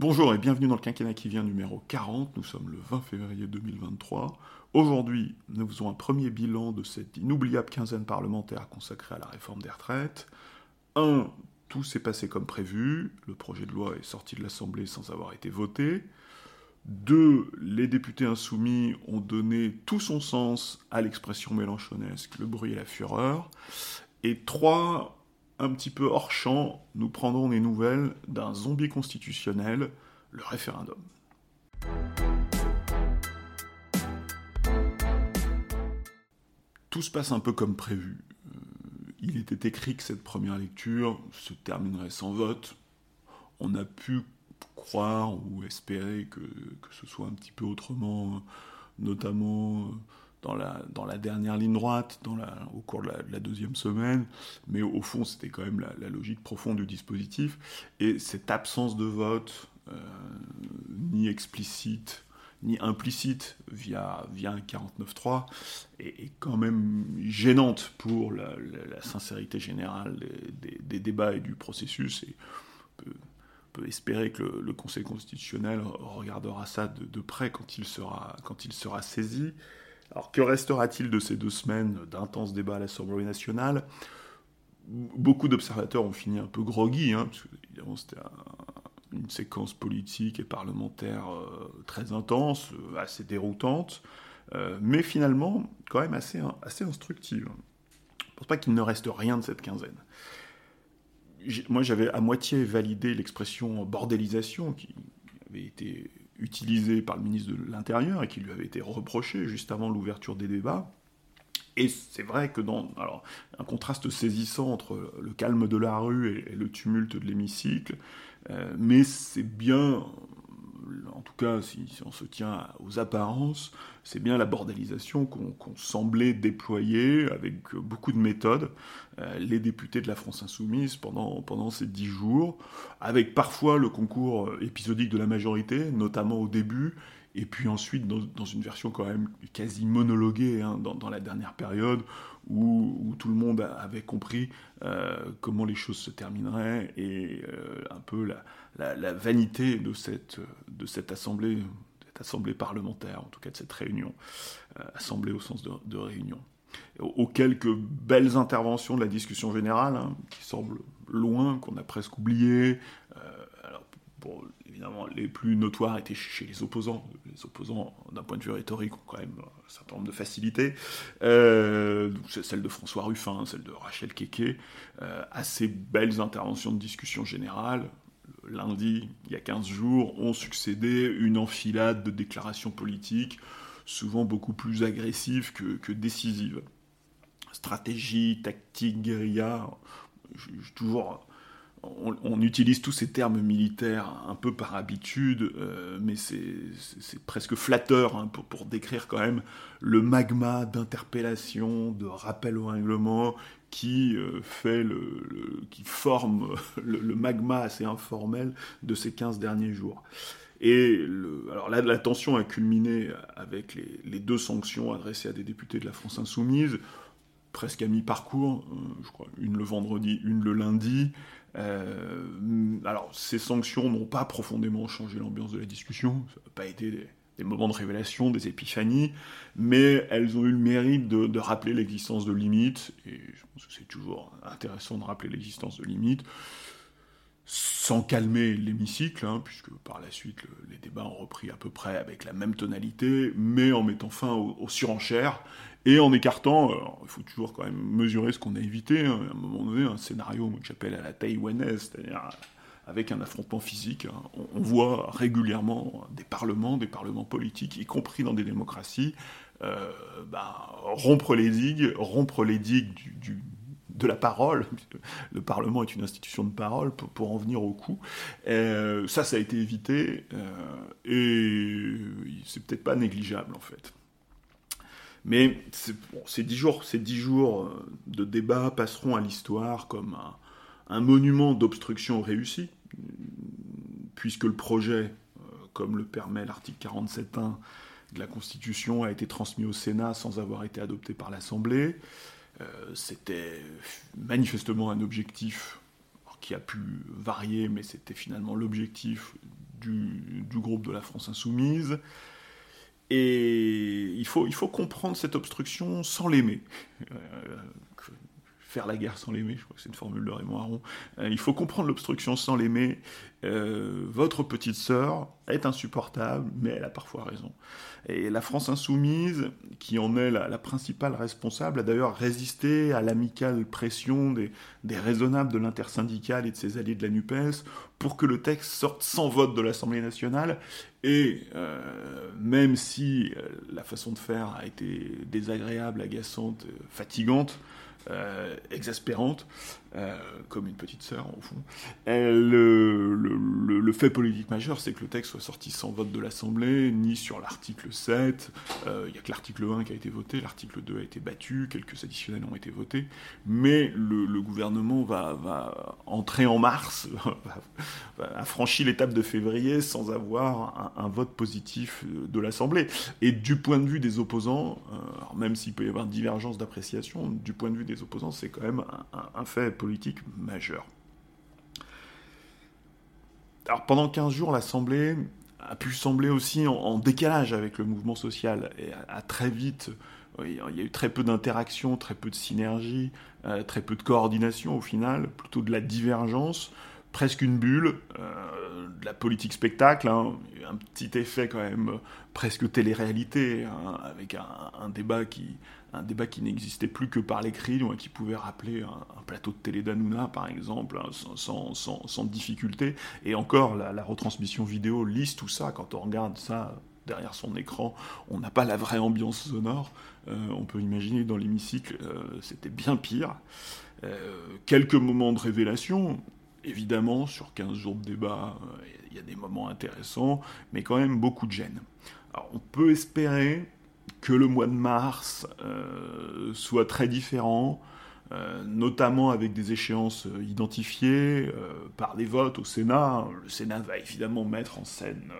Bonjour et bienvenue dans le quinquennat qui vient numéro 40. Nous sommes le 20 février 2023. Aujourd'hui, nous faisons un premier bilan de cette inoubliable quinzaine parlementaire consacrée à la réforme des retraites. 1. Tout s'est passé comme prévu. Le projet de loi est sorti de l'Assemblée sans avoir été voté. 2. Les députés insoumis ont donné tout son sens à l'expression mélanchonesque, le bruit et la fureur. Et 3 un petit peu hors champ, nous prendrons des nouvelles d'un zombie constitutionnel, le référendum. Tout se passe un peu comme prévu. Euh, il était écrit que cette première lecture se terminerait sans vote. On a pu croire ou espérer que, que ce soit un petit peu autrement, notamment dans la, dernière ligne droite, au cours de la, deuxième semaine, mais au, fond, c'était quand même la, logique profonde du dispositif. Et cette absence de vote, euh, ni explicite, ni implicite via, via un 49.3, est, est, quand même gênante pour la, sincérité générale des, débats et du processus. On peut, espérer que le, Conseil constitutionnel regardera ça de, près quand il sera saisi. Alors que restera-t-il de ces deux semaines d'intenses débats à l'Assemblée nationale? Beaucoup d'observateurs ont fini un peu groggy, hein, parce que évidemment c'était une séquence politique et parlementaire euh, très intense, euh, assez déroutante, euh, mais finalement quand même assez, instructive. Je pense pas qu'il ne reste rien de cette quinzaine. Moi j'avais à moitié validé l'expression bordélisation qui avait été utilisé par le ministre de l'Intérieur et qui lui avait été reproché juste avant l'ouverture des débats. Et c'est vrai que dans alors, un contraste saisissant entre le calme de la rue et, le tumulte de l'hémicycle, euh, mais c'est bien en tout cas si, on se tient aux apparences, c'est bien la bordélisation qu'on semblait déployer avec beaucoup de méthodes euh, les députés de la France insoumise pendant, ces dix jours, avec parfois le concours épisodique de la majorité, notamment au début, et puis ensuite dans, une version quand même quasi monologuée hein, dans, la dernière période où, tout le monde avait compris euh, comment les choses se termineraient et euh, un peu la, vanité de cette, de cette assemblée, cette assemblée parlementaire, en tout cas de cette réunion, euh, assemblée au sens de, réunion. Aux, quelques belles interventions de la discussion générale, hein, qui semblent loin, qu'on a presque oublié. Évidemment, les plus notoires étaient chez les opposants. Les opposants, d'un point de vue rhétorique, ont quand même un certain nombre de facilités. Euh, celle de François Ruffin, celle de Rachel Keke, euh, assez belles interventions de discussion générale. lundi, il y a 15 jours, ont succédé une enfilade de déclarations politiques, souvent beaucoup plus agressives que, que décisives. Stratégie, tactique, guérilla, toujours on, utilise tous ces termes militaires un peu par habitude, euh, mais c'est presque flatteur hein, pour, décrire quand même le magma d'interpellation, de rappel au règlement qui euh, fait le, forme le, magma assez informel de ces 15 derniers jours. Et alors là, la tension a culminé avec les, deux sanctions adressées à des députés de la France insoumise, presque à mi-parcours, euh, une le vendredi, une le lundi. Euh, alors, ces sanctions n'ont pas profondément changé l'ambiance de la discussion, ça n'a pas été des, moments de révélation, des épiphanies, mais elles ont eu le mérite de, rappeler l'existence de limites, et je pense que c'est toujours intéressant de rappeler l'existence de limites, sans calmer l'hémicycle, hein, puisque par la suite les débats ont repris à peu près avec la même tonalité, mais en mettant fin aux surenchères et en écartant, il faut toujours quand même mesurer ce qu'on a évité, hein, à un moment donné, un scénario que j'appelle à la taïwanaise, c'est-à-dire avec un affrontement physique. Hein. On, voit régulièrement des parlements, des parlements politiques, y compris dans des démocraties, euh, bah, rompre les digues, rompre les digues de la parole. Le Parlement est une institution de parole pour, en venir au coup. Euh, ça, ça a été évité euh, et c'est peut-être pas négligeable en fait. Mais ces dix jours, ces dix jours euh, de débat passeront à l'histoire comme un, monument d'obstruction réussi, puisque le projet, euh, comme le permet l'article 47.1 de la Constitution, a été transmis au Sénat sans avoir été adopté par l'Assemblée. Euh, c'était manifestement un objectif qui a pu varier, mais c'était finalement l'objectif du, groupe de la France Insoumise. Et il faut, il faut comprendre cette obstruction sans l'aimer. Faire la guerre sans l'aimer, je crois que c'est une formule de Raymond Aron. Euh, il faut comprendre l'obstruction sans l'aimer. Euh, votre petite sœur est insupportable, mais elle a parfois raison. Et la France insoumise, qui en est la, principale responsable, a d'ailleurs résisté à l'amicale pression des, raisonnables de l'intersyndicale et de ses alliés de la NUPES pour que le texte sorte sans vote de l'Assemblée nationale. Et euh, même si la façon de faire a été désagréable, agaçante, fatigante, exaspérante, euh, comme une petite sœur au fond. le, fait politique majeur, c'est que le texte soit sorti sans vote de l'Assemblée, ni sur l'article 7. Euh, il n'y a que l'article 1 qui a été voté, l'article 2 a été battu, quelques additionnels ont été votés, mais le, gouvernement va, entrer en mars, a franchi l'étape de février sans avoir un, vote positif de l'Assemblée. Et du point de vue des opposants, même s'il peut y avoir divergence d'appréciation, du point de vue des opposants, c'est quand même un, fait politique majeur. Alors pendant 15 jours, l'Assemblée a pu sembler aussi en, décalage avec le mouvement social et très vite, il y a eu très peu d'interaction, très peu de synergie, euh, très peu de coordination au final, plutôt de la divergence, presque une bulle, euh, de la politique spectacle, hein, un petit effet quand même presque télé-réalité, hein, avec un, débat qui, un débat qui n'existait plus que par l'écrit, qui pouvait rappeler un, plateau de télé d'Anouna, par exemple, hein, sans, difficulté. Et encore, la, retransmission vidéo lisse tout ça. Quand on regarde ça derrière son écran, on n'a pas la vraie ambiance sonore. Euh, on peut imaginer dans l'hémicycle, euh, c'était bien pire. Euh, quelques moments de révélation, évidemment, sur 15 jours de débat, il y a des moments intéressants, mais quand même beaucoup de gêne. Alors, on peut espérer que le mois de mars euh, soit très différent, euh, notamment avec des échéances euh, identifiées par des votes au Sénat. Le Sénat va évidemment mettre en scène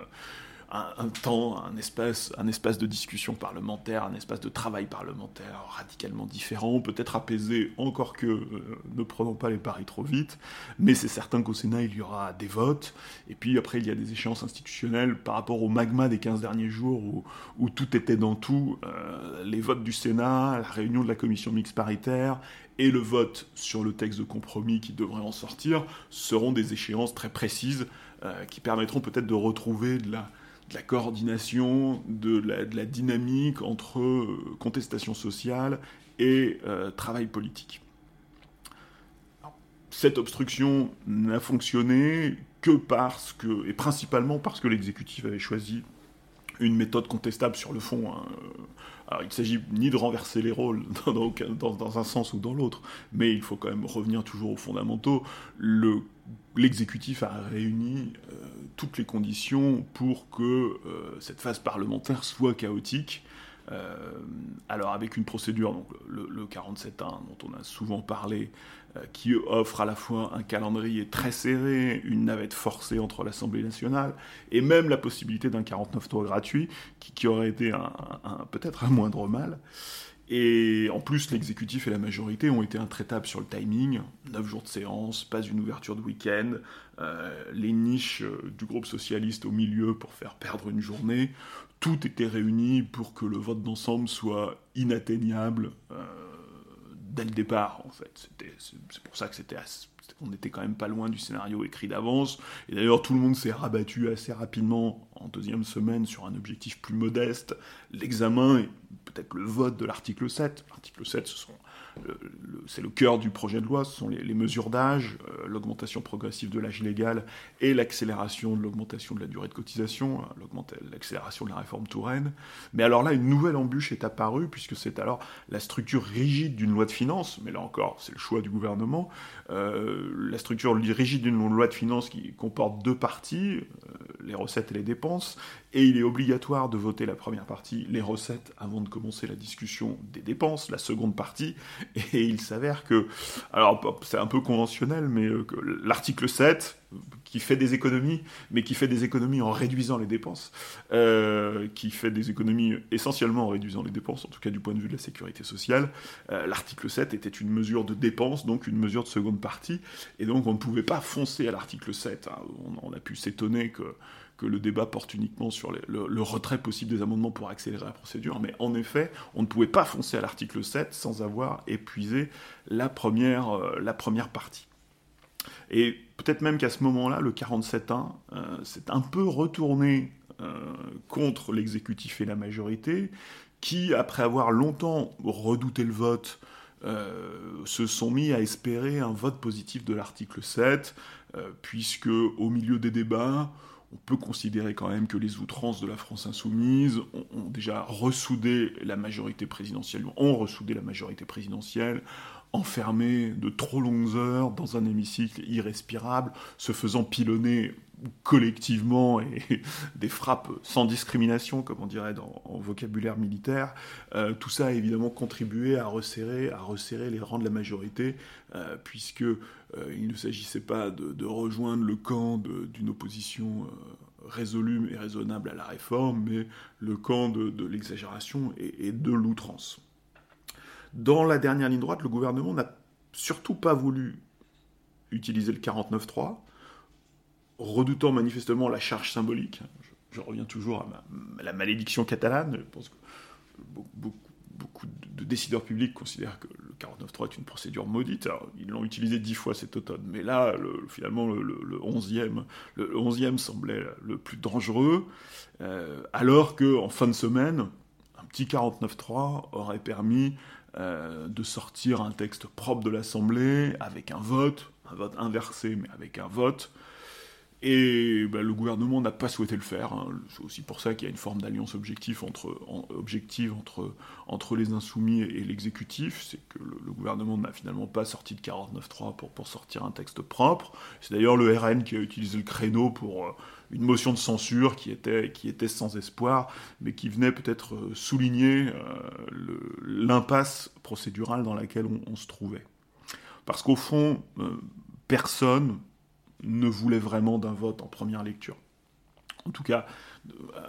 un, temps, un espace, un espace de discussion parlementaire, un espace de travail parlementaire radicalement différent, peut-être apaisé, encore que euh, ne prenons pas les paris trop vite, mais c'est certain qu'au Sénat il y aura des votes, et puis après il y a des échéances institutionnelles par rapport au magma des 15 derniers jours où, tout était dans tout, euh, les votes du Sénat, la réunion de la commission mixte paritaire, et le vote sur le texte de compromis qui devrait en sortir seront des échéances très précises euh, qui permettront peut-être de retrouver de la, de la coordination, de la, dynamique entre euh, contestation sociale et euh, travail politique. cette obstruction n'a fonctionné que parce que, et principalement parce que l'exécutif avait choisi une méthode contestable sur le fond. Hein. Alors, il ne s'agit ni de renverser les rôles dans, un sens ou dans l'autre, mais il faut quand même revenir toujours aux fondamentaux. L'exécutif a réuni euh, toutes les conditions pour que euh, cette phase parlementaire soit chaotique. Euh, alors avec une procédure, donc le, le 47.1 dont on a souvent parlé, qui offre à la fois un calendrier très serré, une navette forcée entre l'Assemblée nationale, et même la possibilité d'un 49 tours gratuit, qui, aurait été peut-être un moindre mal. Et en plus, l'exécutif et la majorité ont été intraitables sur le timing. 9 jours de séance, pas une ouverture de week-end, euh, les niches euh, du groupe socialiste au milieu pour faire perdre une journée. Tout était réuni pour que le vote d'ensemble soit inatteignable dès le départ, en fait. C'est pour ça que c'était on était quand même pas loin du scénario écrit d'avance. Et d'ailleurs, tout le monde s'est rabattu assez rapidement en deuxième semaine sur un objectif plus modeste, l'examen et peut-être le vote de l'article 7. L'article 7, ce sont c'est le cœur du projet de loi, ce sont les, mesures d'âge, euh, l'augmentation progressive de l'âge légal et l'accélération de l'augmentation de la durée de cotisation, hein, l'accélération de la réforme Touraine. Mais alors là, une nouvelle embûche est apparue, puisque c'est alors la structure rigide d'une loi de finances, mais là encore, c'est le choix du gouvernement, la structure rigide d'une loi de finances qui comporte deux parties, euh, les recettes et les dépenses, et il est obligatoire de voter la première partie, les recettes, avant de commencer la discussion des dépenses, la seconde partie, et il s'avère que, alors c'est un peu conventionnel, mais euh, l'article 7, qui fait des économies, mais qui fait des économies en réduisant les dépenses, euh, qui fait des économies essentiellement en réduisant les dépenses, en tout cas du point de vue de la sécurité sociale. Euh, l'article 7 était une mesure de dépense, donc une mesure de seconde partie, et donc on ne pouvait pas foncer à l'article 7. Hein. On, a pu s'étonner que le débat porte uniquement sur le, retrait possible des amendements pour accélérer la procédure, mais en effet, on ne pouvait pas foncer à l'article 7 sans avoir épuisé la première, euh, la première partie. Et peut-être même qu'à ce moment-là, le 47.1 euh, s'est un peu retourné euh, contre l'exécutif et la majorité, qui, après avoir longtemps redouté le vote, se sont mis à espérer un vote positif de l'article 7, puisque au milieu des débats, on peut considérer quand même que les outrances de la France insoumise ont, déjà ressoudé la majorité présidentielle, ont ressoudé la majorité présidentielle, enfermé de trop longues heures dans un hémicycle irrespirable, se faisant pilonner collectivement et des frappes sans discrimination, comme on dirait en vocabulaire militaire, euh, tout ça a évidemment contribué à resserrer, les rangs de la majorité, euh, puisque euh, il ne s'agissait pas de, rejoindre le camp d'une opposition résolue et raisonnable à la réforme, mais le camp de, l'exagération et, de l'outrance. Dans la dernière ligne droite, le gouvernement n'a surtout pas voulu utiliser le 49-3, redoutant manifestement la charge symbolique. Je, reviens toujours à, la malédiction catalane. Je pense que beaucoup, de décideurs publics considèrent que le 49.3 est une procédure maudite. ils l'ont utilisé dix fois cet automne, mais là, finalement, le, 11e, le semblait le plus dangereux, euh, alors qu'en fin de semaine, un petit 49.3 aurait permis euh, de sortir un texte propre de l'Assemblée avec un vote, un vote inversé, mais avec un vote, et bah, le gouvernement n'a pas souhaité le faire. Hein. C'est aussi pour ça qu'il y a une forme d'alliance objective entre, entre les insoumis et, l'exécutif. C'est que le, gouvernement n'a finalement pas sorti de 49.3 pour, pour sortir un texte propre. C'est d'ailleurs le RN qui a utilisé le créneau pour euh, une motion de censure qui était, sans espoir, mais qui venait peut-être euh, souligner euh, l'impasse procédurale dans laquelle on, se trouvait. Parce qu'au fond, personne ne voulait vraiment d'un vote en première lecture. En tout cas, euh,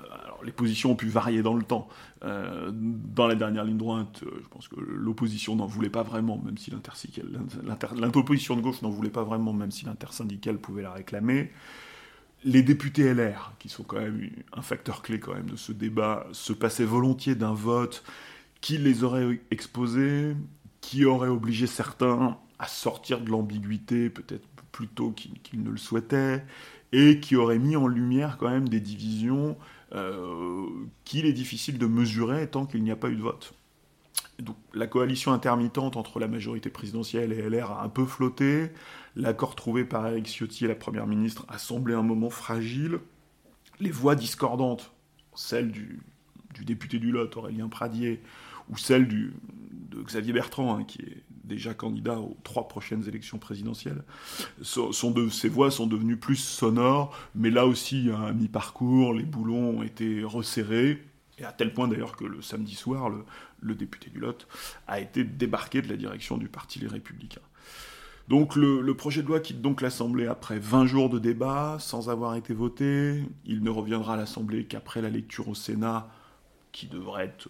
les positions ont pu varier dans le temps. Euh, dans la dernière ligne droite, euh, je pense que l'opposition n'en voulait pas vraiment, même si l'opposition de gauche n'en voulait pas vraiment, même si l'intersyndicale pouvait la réclamer. Les députés LR, qui sont quand même un facteur clé quand même de ce débat, se passaient volontiers d'un vote qui les aurait exposés, qui aurait obligé certains à sortir de l'ambiguïté, peut-être plutôt qu'il ne le souhaitait, et qui aurait mis en lumière quand même des divisions euh, qu'il est difficile de mesurer tant qu'il n'y a pas eu de vote. Donc la coalition intermittente entre la majorité présidentielle et LR a un peu flotté, l'accord trouvé par Eric Ciotti et la Première ministre a semblé un moment fragile, les voix discordantes, celles du, député du Lot, Aurélien Pradier, ou celle de Xavier Bertrand, hein, qui est déjà candidat aux trois prochaines élections présidentielles, ces voix sont devenues plus sonores, mais là aussi, à mi-parcours, les boulons ont été resserrés, et à tel point d'ailleurs que le samedi soir, le, député du Lot a été débarqué de la direction du Parti Les Républicains. Donc le, projet de loi quitte donc l'Assemblée après 20 jours de débat, sans avoir été voté. Il ne reviendra à l'Assemblée qu'après la lecture au Sénat, qui devrait être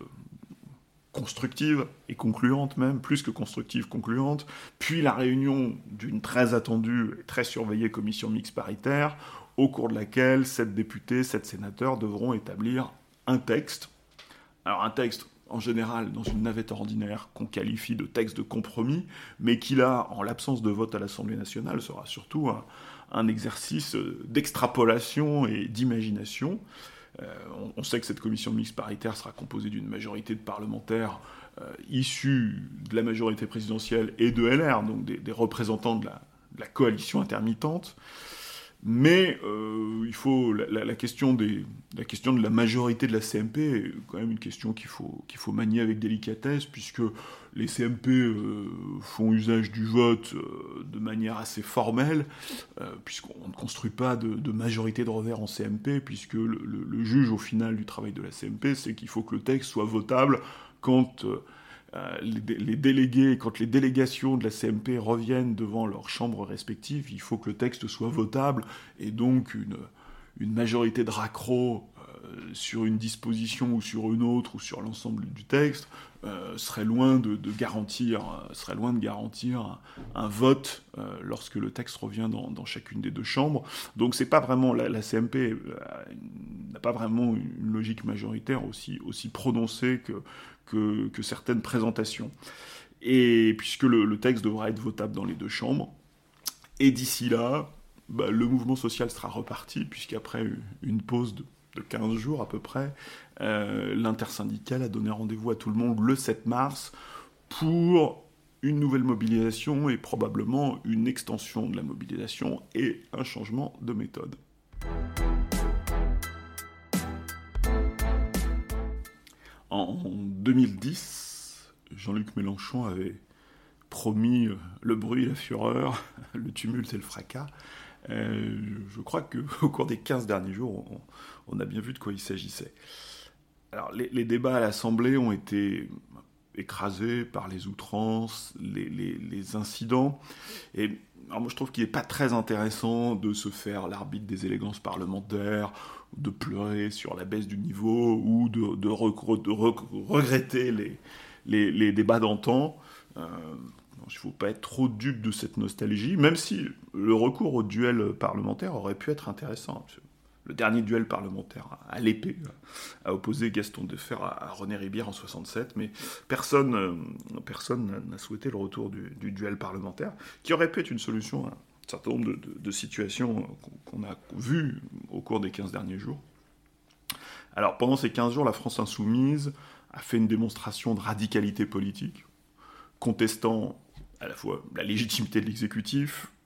constructive et concluante même, plus que constructive, concluante, puis la réunion d'une très attendue et très surveillée commission mixte paritaire, au cours de laquelle sept députés, sept sénateurs devront établir un texte. Alors un texte en général dans une navette ordinaire qu'on qualifie de texte de compromis, mais qui là, en l'absence de vote à l'Assemblée nationale, sera surtout un exercice d'extrapolation et d'imagination. Euh, on, sait que cette commission mixte paritaire sera composée d'une majorité de parlementaires euh, issus de la majorité présidentielle et de LR, donc des, représentants de la, coalition intermittente. Mais euh, il faut la, question de la majorité de la CMP est quand même une question qu'il faut, qu'il faut manier avec délicatesse, puisque les CMP euh, font usage du vote euh, de manière assez formelle, puisqu'on ne construit pas de, majorité de revers en CMP, puisque le, juge au final du travail de la CMP, c'est qu'il faut que le texte soit votable quand euh, les, délégués, quand les délégations de la CMP reviennent devant leurs chambres respectives, il faut que le texte soit votable et donc une, une majorité de raccro euh, sur une disposition ou sur une autre ou sur l'ensemble du texte euh, serait loin de, garantir, serait loin de garantir un, vote lorsque le texte revient dans, chacune des deux chambres. Donc c'est pas vraiment la, CMP n'a pas vraiment une logique majoritaire aussi aussi prononcée que, que, certaines présentations. Et puisque le texte devra être votable dans les deux chambres, et d'ici là, bah, le mouvement social sera reparti, puisqu'après une pause de, 15 jours à peu près, euh, l'intersyndicale a donné rendez-vous à tout le monde le 7 mars pour une nouvelle mobilisation et probablement une extension de la mobilisation et un changement de méthode. En 2010, Jean-Luc Mélenchon avait promis euh, le bruit, la fureur, le tumulte et le fracas. Euh, je crois qu'au cours des 15 derniers jours, on, a bien vu de quoi il s'agissait. Alors, les, débats à l'Assemblée ont été écrasés par les outrances, les, incidents. Et moi, je trouve qu'il n'est pas très intéressant de se faire l'arbitre des élégances parlementaires, de pleurer sur la baisse du niveau ou de, regretter les, les débats d'antan. Euh, il ne faut pas être trop dupe de cette nostalgie, même si le recours au duel parlementaire aurait pu être intéressant. Le dernier duel parlementaire à l'épée a opposé Gaston Defer à René Ribière en 67, mais personne euh, n'a souhaité le retour du, duel parlementaire, qui aurait pu être une solution à un certain nombre de, situations qu'on a vues au cours des 15 derniers jours. Alors pendant ces 15 jours, la France insoumise a fait une démonstration de radicalité politique, contestant à la fois la légitimité de l'exécutif, euh,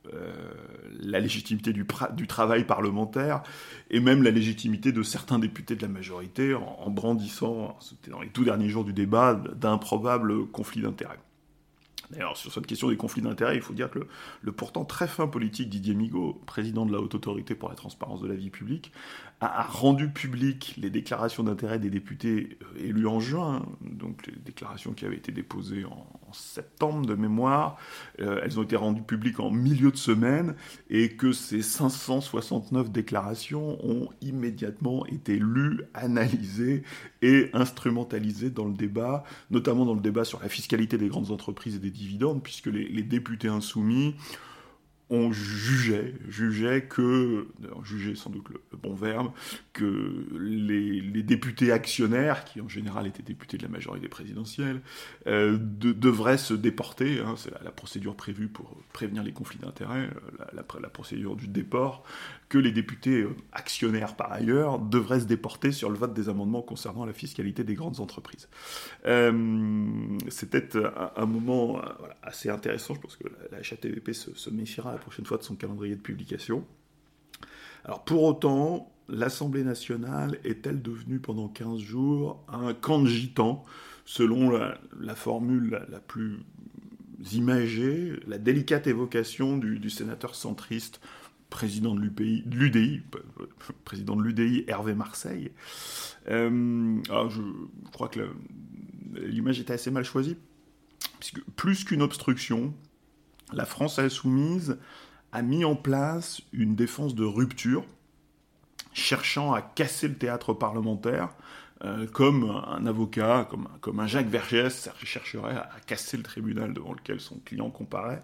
la légitimité du, travail parlementaire et même la légitimité de certains députés de la majorité en, brandissant, c'était dans les tout derniers jours du débat, d'improbables conflits d'intérêts. D'ailleurs, sur cette question des conflits d'intérêts, il faut dire que le, pourtant très fin politique Didier Migaud, président de la Haute Autorité pour la Transparence de la Vie Publique, a, rendu public les déclarations d'intérêt des députés euh, élus en juin, donc les déclarations qui avaient été déposées en, septembre de mémoire. Euh, elles ont été rendues publiques en milieu de semaine et que ces 569 déclarations ont immédiatement été lues, analysées et instrumentalisées dans le débat, notamment dans le débat sur la fiscalité des grandes entreprises et des dividendes, puisque les députés insoumis on jugeait, jugeait que, jugeait sans doute le, bon verbe, que les, députés actionnaires, qui en général étaient députés de la majorité présidentielle, euh, devraient se déporter. Hein, c'est la, procédure prévue pour prévenir les conflits d'intérêts, euh, la, procédure du déport, les députés euh, actionnaires par ailleurs devraient se déporter sur le vote des amendements concernant la fiscalité des grandes entreprises. C'était un, moment assez intéressant, je pense que la, HATVP se, se méfiera la prochaine fois de son calendrier de publication. Alors pour autant, l'Assemblée nationale est-elle devenue pendant 15 jours un camp de gitans, selon la, formule la, plus imagée, la délicate évocation du, sénateur centriste, président de l'UDI, Hervé Marseille. Euh, alors je, crois que l'image était assez mal choisie, puisque plus qu'une obstruction, la France insoumise a mis en place une défense de rupture, cherchant à casser le théâtre parlementaire, euh, comme un avocat, comme, comme un Jacques Vergès chercherait à, casser le tribunal devant lequel son client comparait.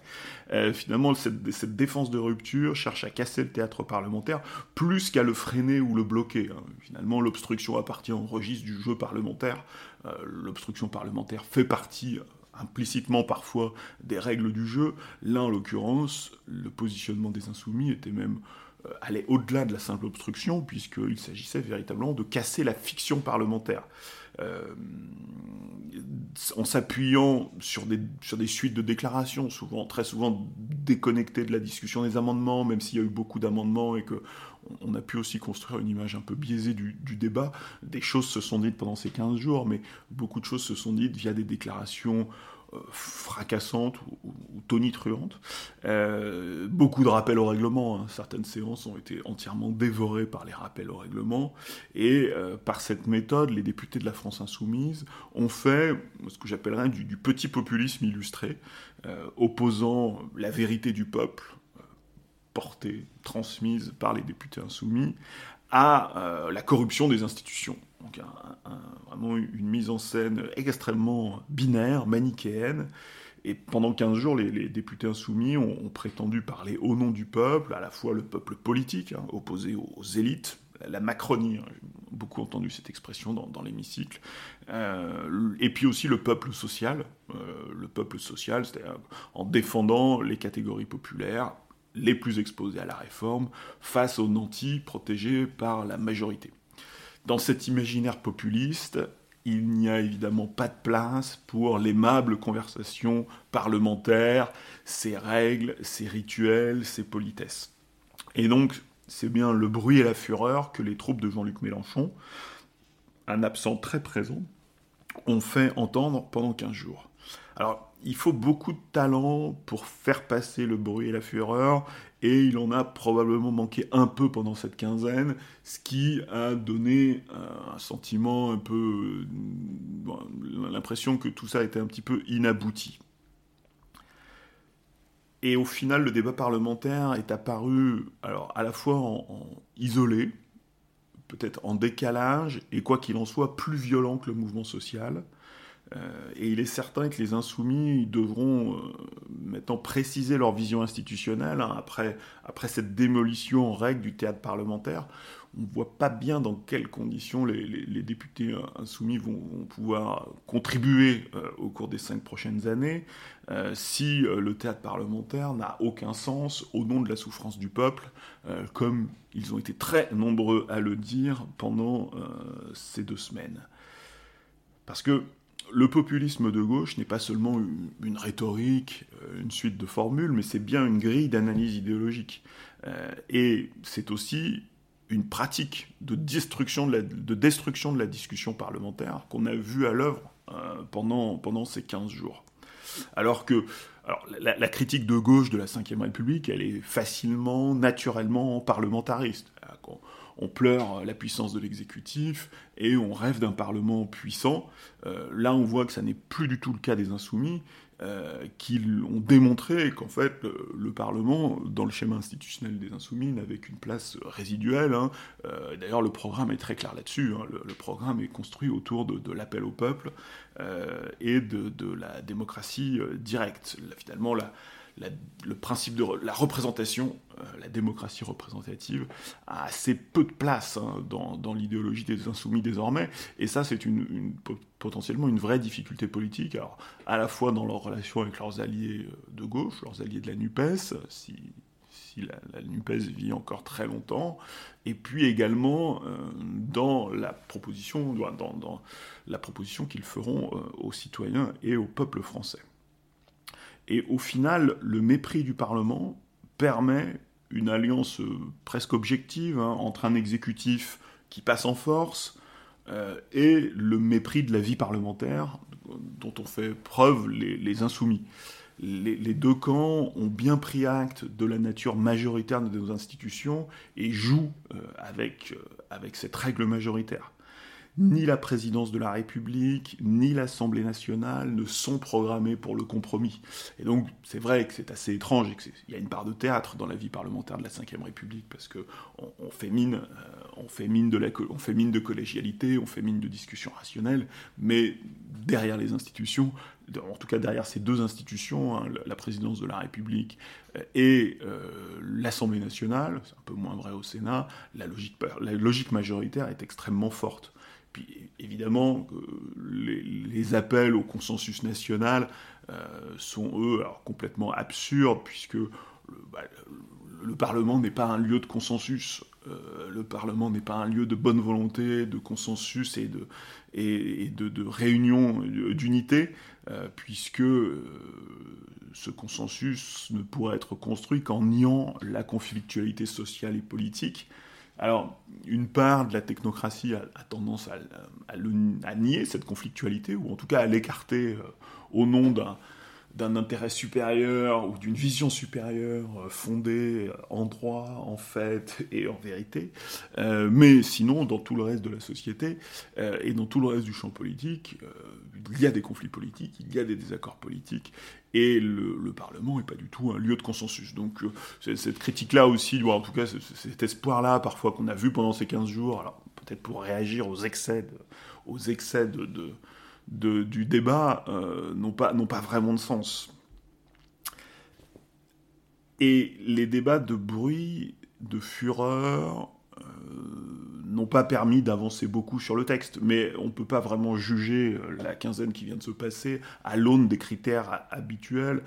Euh, finalement, cette, cette, défense de rupture cherche à casser le théâtre parlementaire plus qu'à le freiner ou le bloquer. Hein. Finalement, l'obstruction appartient au registre du jeu parlementaire. Euh, l'obstruction parlementaire fait partie implicitement parfois des règles du jeu. Là, en l'occurrence, le positionnement des insoumis était même allait au-delà de la simple obstruction, puisqu'il s'agissait véritablement de casser la fiction parlementaire. Euh, en s'appuyant sur des, sur des suites de déclarations, souvent, très souvent déconnectées de la discussion des amendements, même s'il y a eu beaucoup d'amendements et que on a pu aussi construire une image un peu biaisée du, débat. Des choses se sont dites pendant ces 15 jours, mais beaucoup de choses se sont dites via des déclarations euh, fracassantes ou, tonitruantes. Euh, beaucoup de rappels au règlement. Hein. Certaines séances ont été entièrement dévorées par les rappels au règlement. Et euh, par cette méthode, les députés de la France insoumise ont fait ce que j'appellerais du, petit populisme illustré, opposant la vérité du peuple portée, transmise par les députés insoumis, à la corruption des institutions. Donc vraiment une mise en scène extrêmement binaire, manichéenne. Et pendant 15 jours, les, députés insoumis ont, prétendu parler au nom du peuple, à la fois le peuple politique, hein, opposé aux, élites, la Macronie, hein, j'ai beaucoup entendu cette expression dans, l'hémicycle, euh, et puis aussi le peuple social, euh, le peuple social, c'est-à-dire en défendant les catégories populaires, les plus exposées à la réforme, face aux nantis protégés par la majorité. Dans cet imaginaire populiste, il n'y a évidemment pas de place pour l'aimable conversation parlementaire, ses règles, ses rituels, ses politesses. Et donc, c'est bien le bruit et la fureur que les troupes de Jean-Luc Mélenchon, un absent très présent, ont fait entendre pendant 15 jours. Alors, il faut beaucoup de talent pour faire passer le bruit et la fureur, et il en a probablement manqué un peu pendant cette quinzaine, ce qui a donné un sentiment un peu... l'impression que tout ça était un petit peu inabouti. Et au final, le débat parlementaire est apparu, à la fois en isolé, peut-être en décalage, et quoi qu'il en soit, plus violent que le mouvement social. Euh, et il est certain que les insoumis devront euh, maintenant préciser leur vision institutionnelle hein, après, cette démolition en règle du théâtre parlementaire. On ne voit pas bien dans quelles conditions les, députés euh, insoumis vont, pouvoir contribuer au cours des cinq prochaines années si le théâtre parlementaire n'a aucun sens au nom de la souffrance du peuple, comme ils ont été très nombreux à le dire pendant ces deux semaines. Parce que le populisme de gauche n'est pas seulement une, rhétorique, euh, une suite de formules, mais c'est bien une grille d'analyse idéologique. Euh, et c'est aussi une pratique de destruction de la, discussion parlementaire qu'on a vu à l'œuvre euh, pendant, ces 15 jours. Alors que la, critique de gauche de la Ve République, elle est facilement, naturellement parlementariste on pleure la puissance de l'exécutif et on rêve d'un Parlement puissant. Euh, là, on voit que ça n'est plus du tout le cas des insoumis, euh, qui ont démontré qu'en fait, le, Parlement, dans le schéma institutionnel des insoumis, n'avait qu'une place résiduelle. Hein. Euh, d'ailleurs, le programme est très clair là-dessus. Hein. Le, programme est construit autour de, l'appel au peuple et de, de, la démocratie directe. finalement, la, le principe de la représentation, euh, la démocratie représentative, a assez peu de place hein, dans, l'idéologie des insoumis désormais. Et ça, c'est potentiellement une vraie difficulté politique, à la fois dans leur relation avec leurs alliés euh, de gauche, leurs alliés de la NUPES, si, la, NUPES vit encore très longtemps, et puis également euh, la dans la proposition qu'ils feront aux citoyens et au peuple français. Et au final, le mépris du Parlement permet une alliance euh, presque objective hein, entre un exécutif qui passe en force euh, et le mépris de la vie parlementaire dont ont fait preuve les, insoumis. Les, deux camps ont bien pris acte de la nature majoritaire de nos institutions et jouent euh, avec cette règle majoritaire ni la présidence de la République, ni l'Assemblée nationale ne sont programmés pour le compromis. Et donc, c'est vrai que c'est assez étrange et qu'il y a une part de théâtre dans la vie parlementaire de la Ve République, parce qu'on on fait, mine, fait de fait mine de collégialité, on fait mine de discussion rationnelle, mais derrière les institutions, en tout cas derrière ces deux institutions, hein, la présidence de la République et euh, l'Assemblée nationale, c'est un peu moins vrai au Sénat, la logique majoritaire est extrêmement forte. Puis évidemment, les, appels au consensus national euh, sont eux complètement absurdes, puisque le, bah, Parlement n'est pas un lieu de consensus. Euh, le Parlement n'est pas un lieu de bonne volonté, de consensus et de, et, de, réunion d'unité, euh, puisque ce consensus ne pourrait être construit qu'en niant la conflictualité sociale et politique alors, une part de la technocratie a, tendance à, nier cette conflictualité, ou en tout cas à l'écarter euh, au nom d'un intérêt supérieur ou d'une vision supérieure euh, fondée en droit, en fait et en vérité. Euh, mais sinon, dans tout le reste de la société euh, et dans tout le reste du champ politique, il y a des conflits politiques, il y a des désaccords politiques, et le, Parlement n'est pas du tout un lieu de consensus. Donc cette critique-là aussi, ou en tout cas cet espoir-là parfois qu'on a vu pendant ces 15 jours, alors peut-être pour réagir aux excès aux excès de du débat euh, n'ont pas, pas vraiment de sens. Et les débats de bruit, de fureur, euh, n'ont pas permis d'avancer beaucoup sur le texte, mais on ne peut pas vraiment juger euh, la quinzaine qui vient de se passer à l'aune des critères habituels.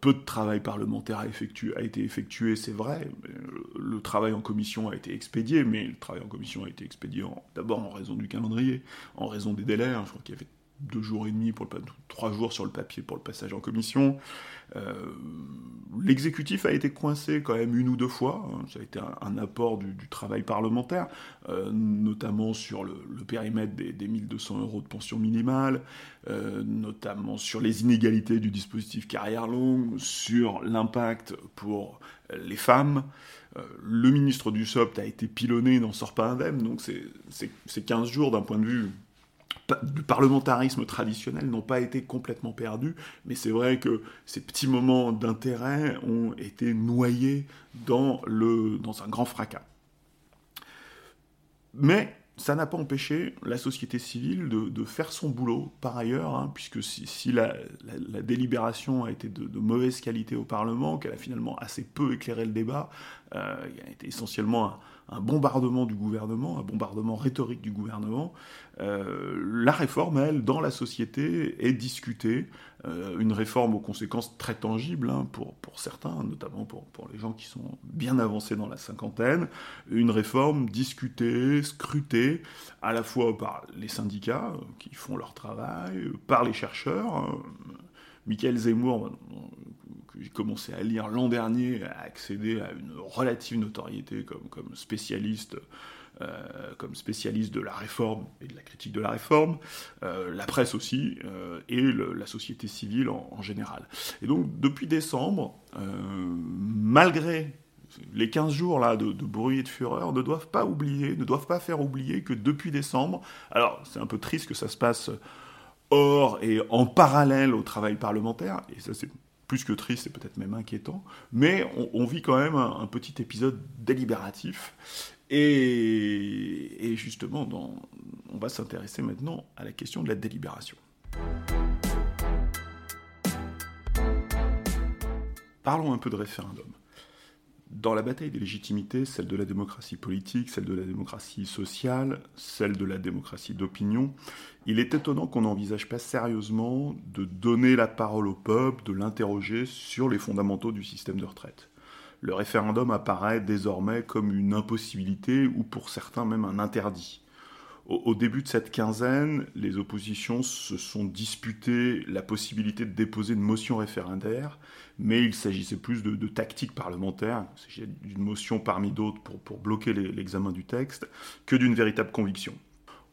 peu de travail parlementaire a, été effectué, c'est vrai. Le travail en commission a été expédié, mais le travail en commission a été expédié d'abord en raison du calendrier, en raison des délais. Hein. je crois qu'il y avait deux jours et demi, pour trois jours sur le papier pour le passage en commission. Euh, l'exécutif a été coincé quand même une ou deux fois. Hein. Ça a été un, apport du, travail parlementaire, euh, notamment sur le, périmètre des, des, 1200 euros de pension minimale, euh, notamment sur les inégalités du dispositif carrière longue, sur l'impact pour les femmes. le ministre du SOPT a été pilonné, n'en sort pas indemne, donc c'est 15 jours d'un point de vue du parlementarisme traditionnel n'ont pas été complètement perdus, mais c'est vrai que ces petits moments d'intérêt ont été noyés dans, le, dans un grand fracas. Mais ça n'a pas empêché la société civile de, faire son boulot par ailleurs, hein, puisque si, la, délibération a été de, mauvaise qualité au Parlement, qu'elle a finalement assez peu éclairé le débat, euh, il a été essentiellement un bombardement du gouvernement, un bombardement rhétorique du gouvernement. Euh, la réforme, elle, dans la société, est discutée. Euh, une réforme aux conséquences très tangibles hein, pour, pour certains, notamment pour, pour les gens qui sont bien avancés dans la cinquantaine. Une réforme discutée, scrutée, à la fois par les syndicats euh, qui font leur travail, par les chercheurs. Hein. Michael Zemmour, j'ai commencé à lire l'an dernier, a accédé à une relative notoriété comme, comme spécialiste. Euh, comme spécialiste de la réforme et de la critique de la réforme, euh, la presse aussi, euh, et la société civile en, général. Et donc, depuis décembre, malgré les 15 jours là de, de, bruit et de fureur, ne doivent pas oublier, ne doivent pas faire oublier que depuis décembre, alors c'est un peu triste que ça se passe hors et en parallèle au travail parlementaire, et ça c'est plus que triste et peut-être même inquiétant, mais on, vit quand même un, petit épisode délibératif. Et, justement, on va s'intéresser maintenant à la question de la délibération. Parlons un peu de référendum dans la bataille des légitimités, celle de la démocratie politique, celle de la démocratie sociale, celle de la démocratie d'opinion, il est étonnant qu'on n'envisage pas sérieusement de donner la parole au peuple, de l'interroger sur les fondamentaux du système de retraite. Le référendum apparaît désormais comme une impossibilité ou pour certains même un interdit. Au, début de cette quinzaine, les oppositions se sont disputées la possibilité de déposer une motion référendaire, mais il s'agissait plus de, tactique parlementaire, il s'agissait d'une motion parmi d'autres pour, bloquer l'examen du texte, que d'une véritable conviction.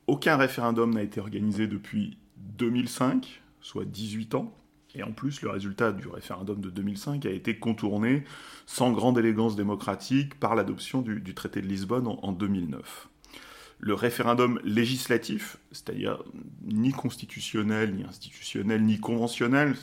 Aucun référendum n'a été organisé depuis 2005, soit 18 ans, et en plus, le résultat du référendum de 2005 a été contourné sans grande élégance démocratique par l'adoption du, traité de Lisbonne en 2009 le référendum législatif, c'est-à-dire ni constitutionnel, ni institutionnel, ni conventionnel,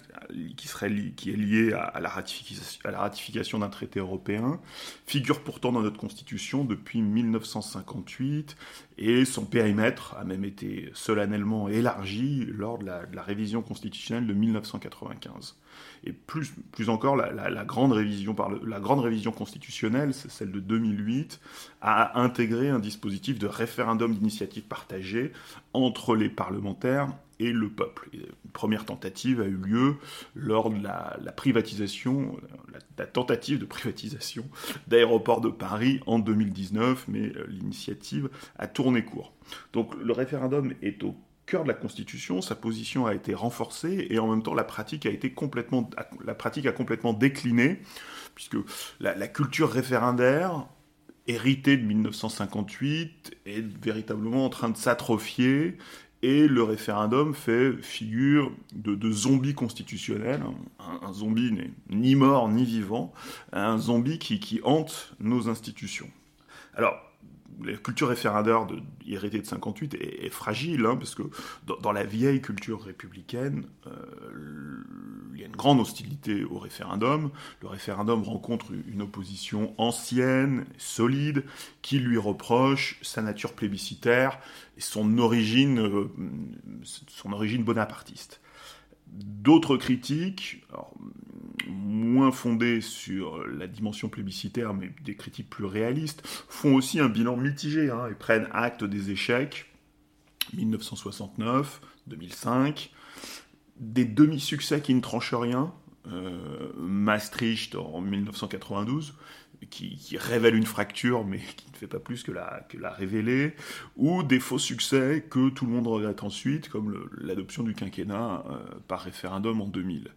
qui, est lié à, la ratification, à la ratification d'un traité européen, figure pourtant dans notre Constitution depuis 1958 et son périmètre a même été solennellement élargi lors de la, de la révision constitutionnelle de 1995 et plus, plus encore, la, grande révision par la grande révision constitutionnelle, celle de 2008, a intégré un dispositif de référendum d'initiative partagée entre les parlementaires et le peuple. une première tentative a eu lieu lors de la, privatisation, la, tentative de privatisation d'aéroports de Paris en 2019, mais euh, l'initiative a tourné court. Donc le référendum est au cœur de la Constitution, sa position a été renforcée et en même temps la pratique a été complètement, la pratique a complètement décliné, puisque la, culture référendaire héritée de 1958 est véritablement en train de s'atrophier et le référendum fait figure de, zombie constitutionnel. Un, zombie n'est ni mort ni vivant, un zombie qui, qui hante nos institutions. Alors, la culture référendaire de, héritée de 58 est, fragile, hein, parce que dans, la vieille culture républicaine, euh, il y a une grande hostilité au référendum. Le référendum rencontre une opposition ancienne, solide, qui lui reproche sa nature plébiscitaire et son origine, euh, son origine bonapartiste. D'autres critiques, moins fondées sur la dimension plébiscitaire, mais des critiques plus réalistes, font aussi un bilan mitigé hein, et prennent acte des échecs. 1969, 2005, des demi-succès qui ne tranchent rien, euh, Maastricht en 1992, qui, révèle une fracture, mais qui ne fait pas plus que la, révéler, ou des faux succès que tout le monde regrette ensuite, comme l'adoption du quinquennat euh, par référendum en 2000.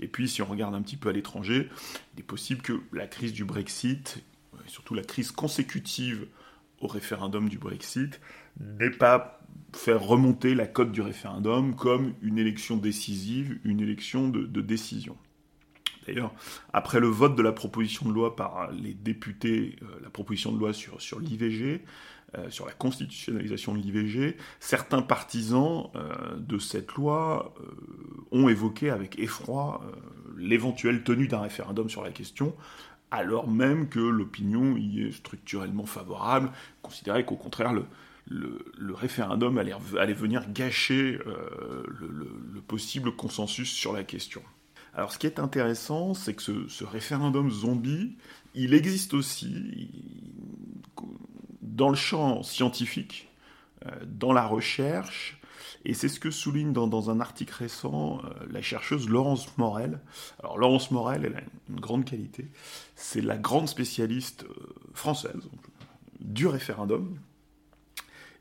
Et puis, si on regarde un petit peu à l'étranger, il est possible que la crise du Brexit, et surtout la crise consécutive au référendum du Brexit, n'ait pas fait remonter la cote du référendum comme une élection décisive, une élection de décision. D'ailleurs, après le vote de la proposition de loi par les députés, euh, la proposition de loi sur, l'IVG, euh, sur la constitutionnalisation de l'IVG, certains partisans euh, de cette loi ont évoqué avec effroi l'éventuelle tenue d'un référendum sur la question, alors même que l'opinion y est structurellement favorable, considérait qu'au contraire le, référendum allait, venir gâcher le possible consensus sur la question. Alors ce qui est intéressant, c'est que ce, référendum zombie, il existe aussi dans le champ scientifique, euh, dans la recherche, et c'est ce que souligne dans, un article récent euh, la chercheuse Laurence Morel. Alors Laurence Morel, elle a une grande qualité, c'est la grande spécialiste euh, française du référendum,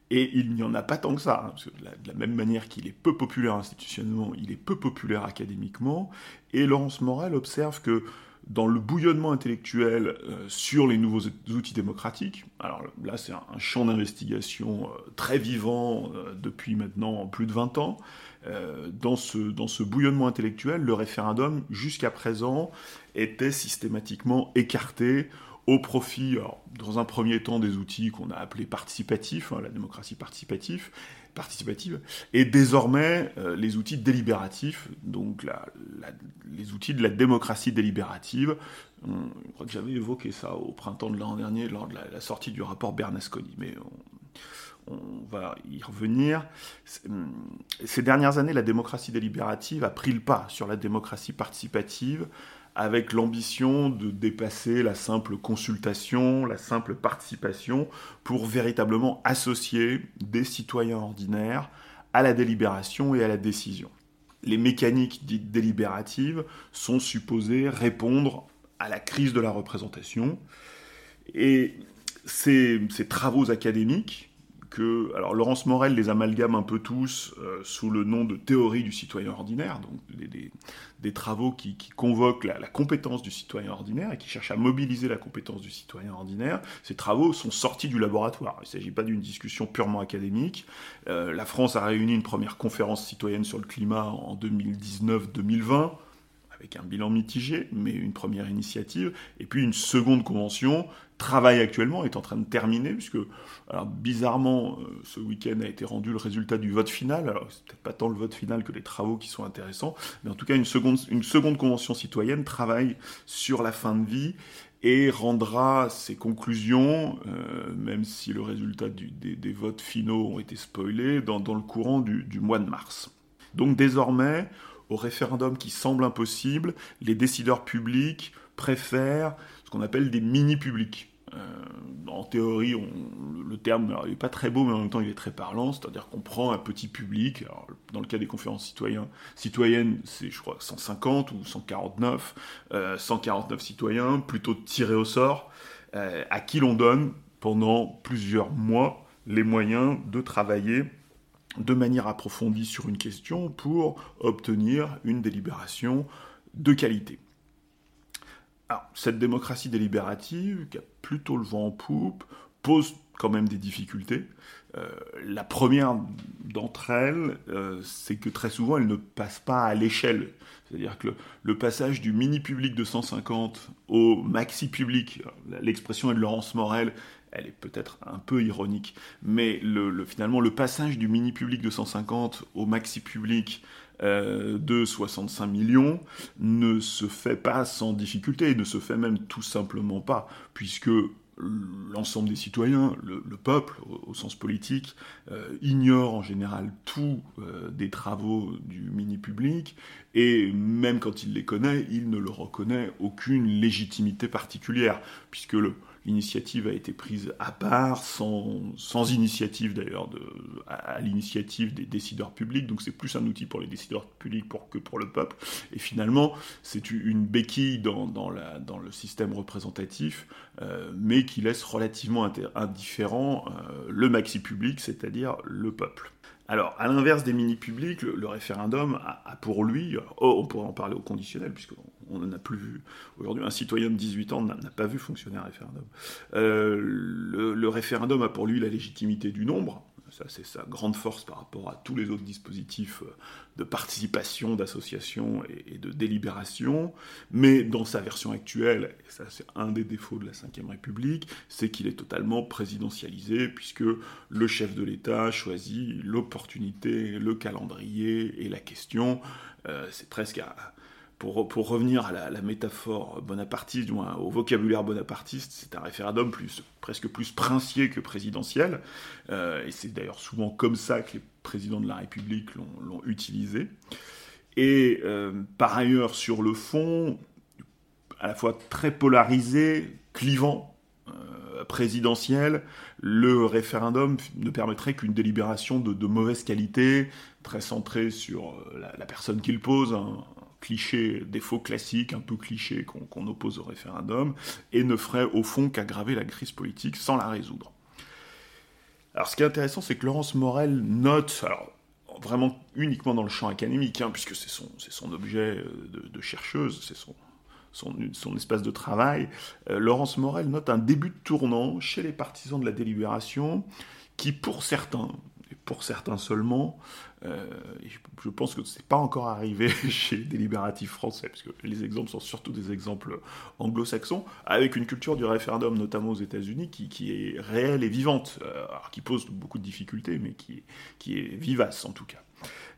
et il n'y en a pas tant que ça, hein, parce que de la, même manière qu'il est peu populaire institutionnellement, il est peu populaire académiquement, et Laurence Morel observe que dans le bouillonnement intellectuel euh, sur les nouveaux outils démocratiques, alors là c'est un, champ d'investigation euh, très vivant euh, depuis maintenant plus de 20 ans, dans, ce, dans ce bouillonnement intellectuel, le référendum jusqu'à présent était systématiquement écarté au profit, dans un premier temps, des outils qu'on a appelés participatifs, hein, la démocratie participative, et désormais euh, les outils délibératifs, donc les outils de la démocratie délibérative. je crois que j'avais évoqué ça au printemps de l'an dernier lors de la, sortie du rapport Bernasconi, mais on, on va y revenir. Ces dernières années, la démocratie délibérative a pris le pas sur la démocratie participative avec l'ambition de dépasser la simple consultation, la simple participation, pour véritablement associer des citoyens ordinaires à la délibération et à la décision. Les mécaniques dites délibératives sont supposées répondre à la crise de la représentation. Et ces, ces travaux académiques que, alors Laurence Morel les amalgame un peu tous euh, sous le nom de théorie du citoyen ordinaire, donc des, travaux qui, convoquent la, compétence du citoyen ordinaire et qui cherchent à mobiliser la compétence du citoyen ordinaire. Ces travaux sont sortis du laboratoire. Il ne s'agit pas d'une discussion purement académique. Euh, la France a réuni une première conférence citoyenne sur le climat en 2019-2020 avec un bilan mitigé, mais une première initiative, et puis une seconde convention travaille actuellement, est en train de terminer, puisque, alors, bizarrement, euh, ce week-end a été rendu le résultat du vote final, alors c'est peut-être pas tant le vote final que les travaux qui sont intéressants, mais en tout cas, une seconde, une seconde convention citoyenne travaille sur la fin de vie et rendra ses conclusions, euh, même si le résultat des, votes finaux ont été spoilés, dans, le courant du, du mois de mars. Donc désormais, au référendum qui semble impossible, les décideurs publics préfèrent ce qu'on appelle des mini-publics. Euh, en théorie, le terme n'est pas très beau, mais en même temps il est très parlant, c'est-à-dire qu'on prend un petit public, dans le cas des conférences citoyennes, citoyennes c'est je crois 150 ou 149, 149 euh, citoyens, plutôt tirés au sort, euh, à qui l'on donne pendant plusieurs mois les moyens de travailler de manière approfondie sur une question pour obtenir une délibération de qualité. Alors, cette démocratie délibérative, qui a plutôt le vent en poupe, pose quand même des difficultés. la première d'entre elles, c'est que très souvent, elles ne passent pas à l'échelle. C'est-à-dire que le, passage du mini public de 150 au maxi public, l'expression est de Laurence Morel, elle est peut-être un peu ironique, mais le, finalement le passage du mini public de 150 au maxi public euh, de 65 millions ne se fait pas sans difficulté, ne se fait même tout simplement pas, puisque l'ensemble des citoyens, le, peuple au, sens politique, euh, ignore en général tout euh, des travaux du mini-public, et même quand il les connaît, il ne leur reconnaît aucune légitimité particulière, puisque le, L'initiative a été prise à part, sans, sans initiative d'ailleurs, à, l'initiative des décideurs publics. Donc c'est plus un outil pour les décideurs publics pour, que pour le peuple. Et finalement, c'est une béquille dans, dans, la, dans, le système représentatif, euh, mais qui laisse relativement indifférent euh, le maxi public, c'est-à-dire le peuple. Alors, à l'inverse des mini-publics, le, référendum a, pour lui, oh, on pourrait en parler au conditionnel, puisqu'on n'en a plus vu. Aujourd'hui, un citoyen de 18 ans n'a pas vu fonctionner un référendum. Euh, le, référendum a pour lui la légitimité du nombre, ça, c'est sa grande force par rapport à tous les autres dispositifs euh, de participation, d'association et, de délibération. Mais dans sa version actuelle, et ça c'est un des défauts de la Ve République, c'est qu'il est totalement présidentialisé, puisque le chef de l'État choisit l'opportunité, le calendrier et la question. Euh, c'est presque à, pour, pour, revenir à la, métaphore bonapartiste, au vocabulaire bonapartiste, c'est un référendum plus, presque plus princier que présidentiel. Euh, et c'est d'ailleurs souvent comme ça que les présidents de la République l'ont utilisé. Et euh, par ailleurs, sur le fond, à la fois très polarisé, clivant, euh, présidentiel, le référendum ne permettrait qu'une délibération de, mauvaise qualité, très centrée sur la, personne qu'il pose, hein, cliché, défaut classique, un peu cliché qu'on oppose au référendum, et ne ferait au fond qu'aggraver la crise politique sans la résoudre. Alors ce qui est intéressant, c'est que Laurence Morel note, alors vraiment uniquement dans le champ académique, hein, puisque c'est son, son, objet euh, de, chercheuse, c'est son, son, espace de travail, euh, Laurence Morel note un début de tournant chez les partisans de la délibération qui, pour certains, et pour certains seulement, euh, je pense que ce n'est pas encore arrivé chez les délibératifs français, parce que les exemples sont surtout des exemples anglo-saxons, avec une culture du référendum, notamment aux États-Unis, qui, est réelle et vivante, euh, qui pose beaucoup de difficultés, mais qui, qui est vivace en tout cas.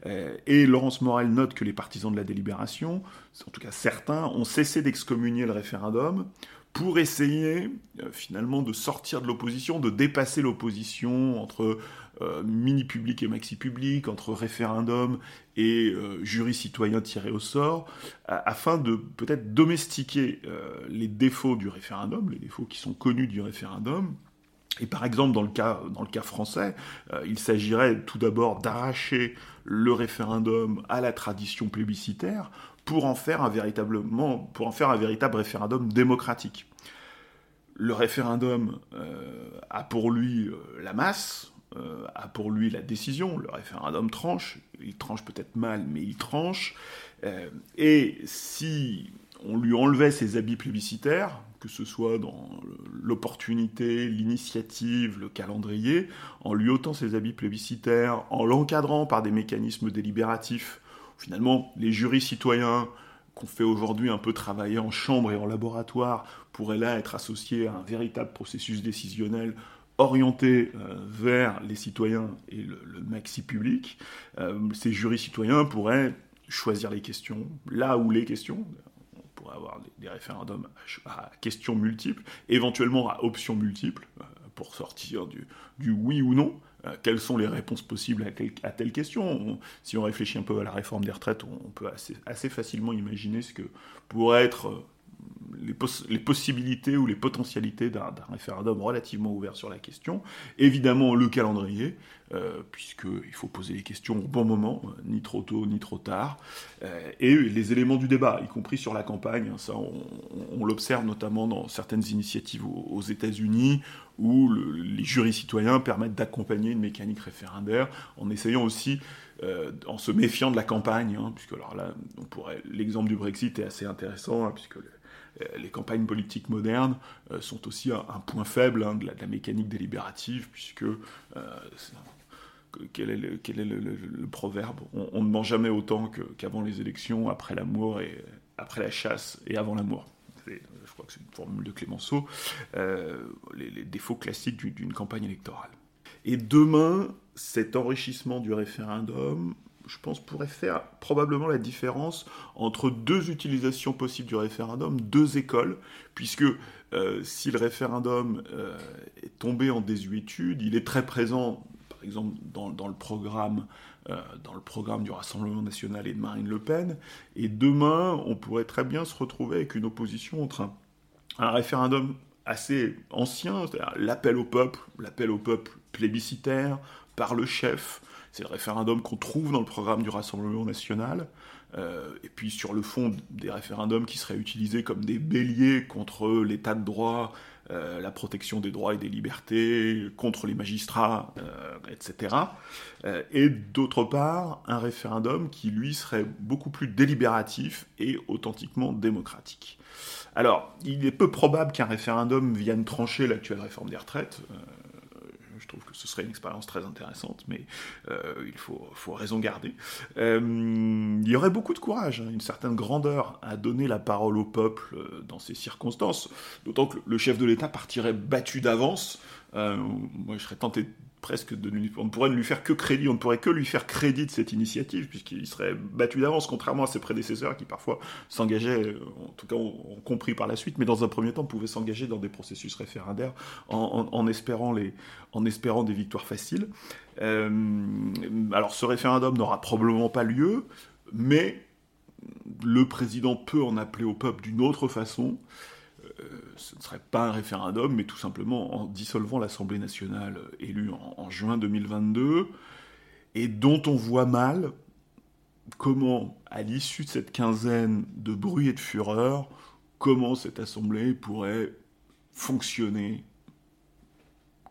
Euh, et Laurence Morel note que les partisans de la délibération, en tout cas certains, ont cessé d'excommunier le référendum pour essayer finalement de sortir de l'opposition, de dépasser l'opposition entre euh, mini-public et maxi-public, entre référendum et euh, jury citoyen tiré au sort, afin de peut-être domestiquer euh, les défauts du référendum, les défauts qui sont connus du référendum, et par exemple, dans le cas, dans le cas français, il s'agirait tout d'abord d'arracher le référendum à la tradition plébiscitaire pour en faire un, véritablement, pour en faire un véritable référendum démocratique. Le référendum a pour lui la masse, euh, a pour lui la décision, le référendum tranche, il tranche peut-être mal, mais il tranche, euh, et si on lui enlevait ses habits plébiscitaires, que ce soit dans l'opportunité, l'initiative, le calendrier, en lui ôtant ses habits plébiscitaires, en l'encadrant par des mécanismes délibératifs, finalement les jurys citoyens qu'on fait aujourd'hui un peu travailler en chambre et en laboratoire pourraient là être associés à un véritable processus décisionnel orienté euh, vers les citoyens et le, maxi public, euh, ces jurys citoyens pourraient choisir les questions, là où les questions, on pourrait avoir des, référendums à, questions multiples, éventuellement à options multiples, euh, pour sortir du, du, oui ou non. Quelles sont les réponses possibles à, telle question? Si on réfléchit un peu à la réforme des retraites, on, peut assez, assez, facilement imaginer ce que pourrait être les, possibilités ou les potentialités d'un référendum relativement ouvert sur la question. Évidemment, le calendrier, euh, puisqu'il faut poser les questions au bon moment, euh, ni trop tôt ni trop tard, euh, et les éléments du débat, y compris sur la campagne. Ça, on, l'observe notamment dans certaines initiatives aux, États-Unis, où les jurys citoyens permettent d'accompagner une mécanique référendaire, en essayant aussi en se méfiant de la campagne, hein, puisque alors là, on pourrait, l'exemple du Brexit est assez intéressant, hein, puisque les campagnes politiques modernes sont aussi un, point faible hein, de, la, mécanique délibérative, puisque quel est le, proverbe? On, ne ment jamais autant qu'avant les élections, après l'amour et après la chasse et avant l'amour. Je crois que c'est une formule de Clémenceau. les, défauts classiques d'une campagne électorale. Et demain, cet enrichissement du référendum, je pense, pourrait faire probablement la différence entre deux utilisations possibles du référendum, deux écoles, puisque euh, si le référendum euh, est tombé en désuétude, il est très présent, par exemple, dans, le programme. Euh, dans le programme du Rassemblement national et de Marine Le Pen. Et demain, on pourrait très bien se retrouver avec une opposition entre un référendum assez ancien, c'est-à-dire l'appel au peuple, l'appel au peuple plébiscitaire par le chef. C'est le référendum qu'on trouve dans le programme du Rassemblement national. Euh, et puis sur le fond des référendums qui seraient utilisés comme des béliers contre l'état de droit, euh, la protection des droits et des libertés, contre les magistrats, euh, etc. et d'autre part, un référendum qui, lui, serait beaucoup plus délibératif et authentiquement démocratique. Alors, il est peu probable qu'un référendum vienne trancher l'actuelle réforme des retraites. Euh, trouve que ce serait une expérience très intéressante, mais euh, il faut, raison garder. Euh, il y aurait beaucoup de courage, hein, une certaine grandeur à donner la parole au peuple dans ces circonstances, d'autant que le chef de l'État partirait battu d'avance. moi, je serais tenté presque de on ne pourrait lui faire que crédit, on ne pourrait que lui faire crédit de cette initiative puisqu'il serait battu d'avance, contrairement à ses prédécesseurs qui parfois s'engageaient, en tout cas ont, compris par la suite, mais dans un premier temps pouvaient s'engager dans des processus référendaires en, espérant, les, en espérant des victoires faciles. Euh, alors ce référendum n'aura probablement pas lieu, mais le président peut en appeler au peuple d'une autre façon. Euh, ce ne serait pas un référendum, mais tout simplement en dissolvant l'Assemblée nationale élue en, juin 2022, et dont on voit mal comment, à l'issue de cette quinzaine de bruit et de fureur, comment cette Assemblée pourrait fonctionner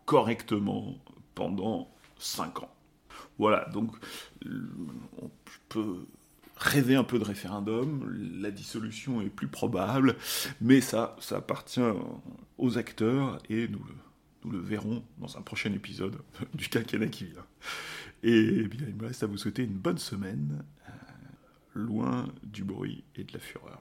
correctement pendant cinq ans. Voilà, donc on peut rêver un peu de référendum, la dissolution est plus probable, mais ça, ça appartient aux acteurs et nous le, nous le verrons dans un prochain épisode du quinquennat qui vient. Et bien, il me reste à vous souhaiter une bonne semaine, euh, loin du bruit et de la fureur.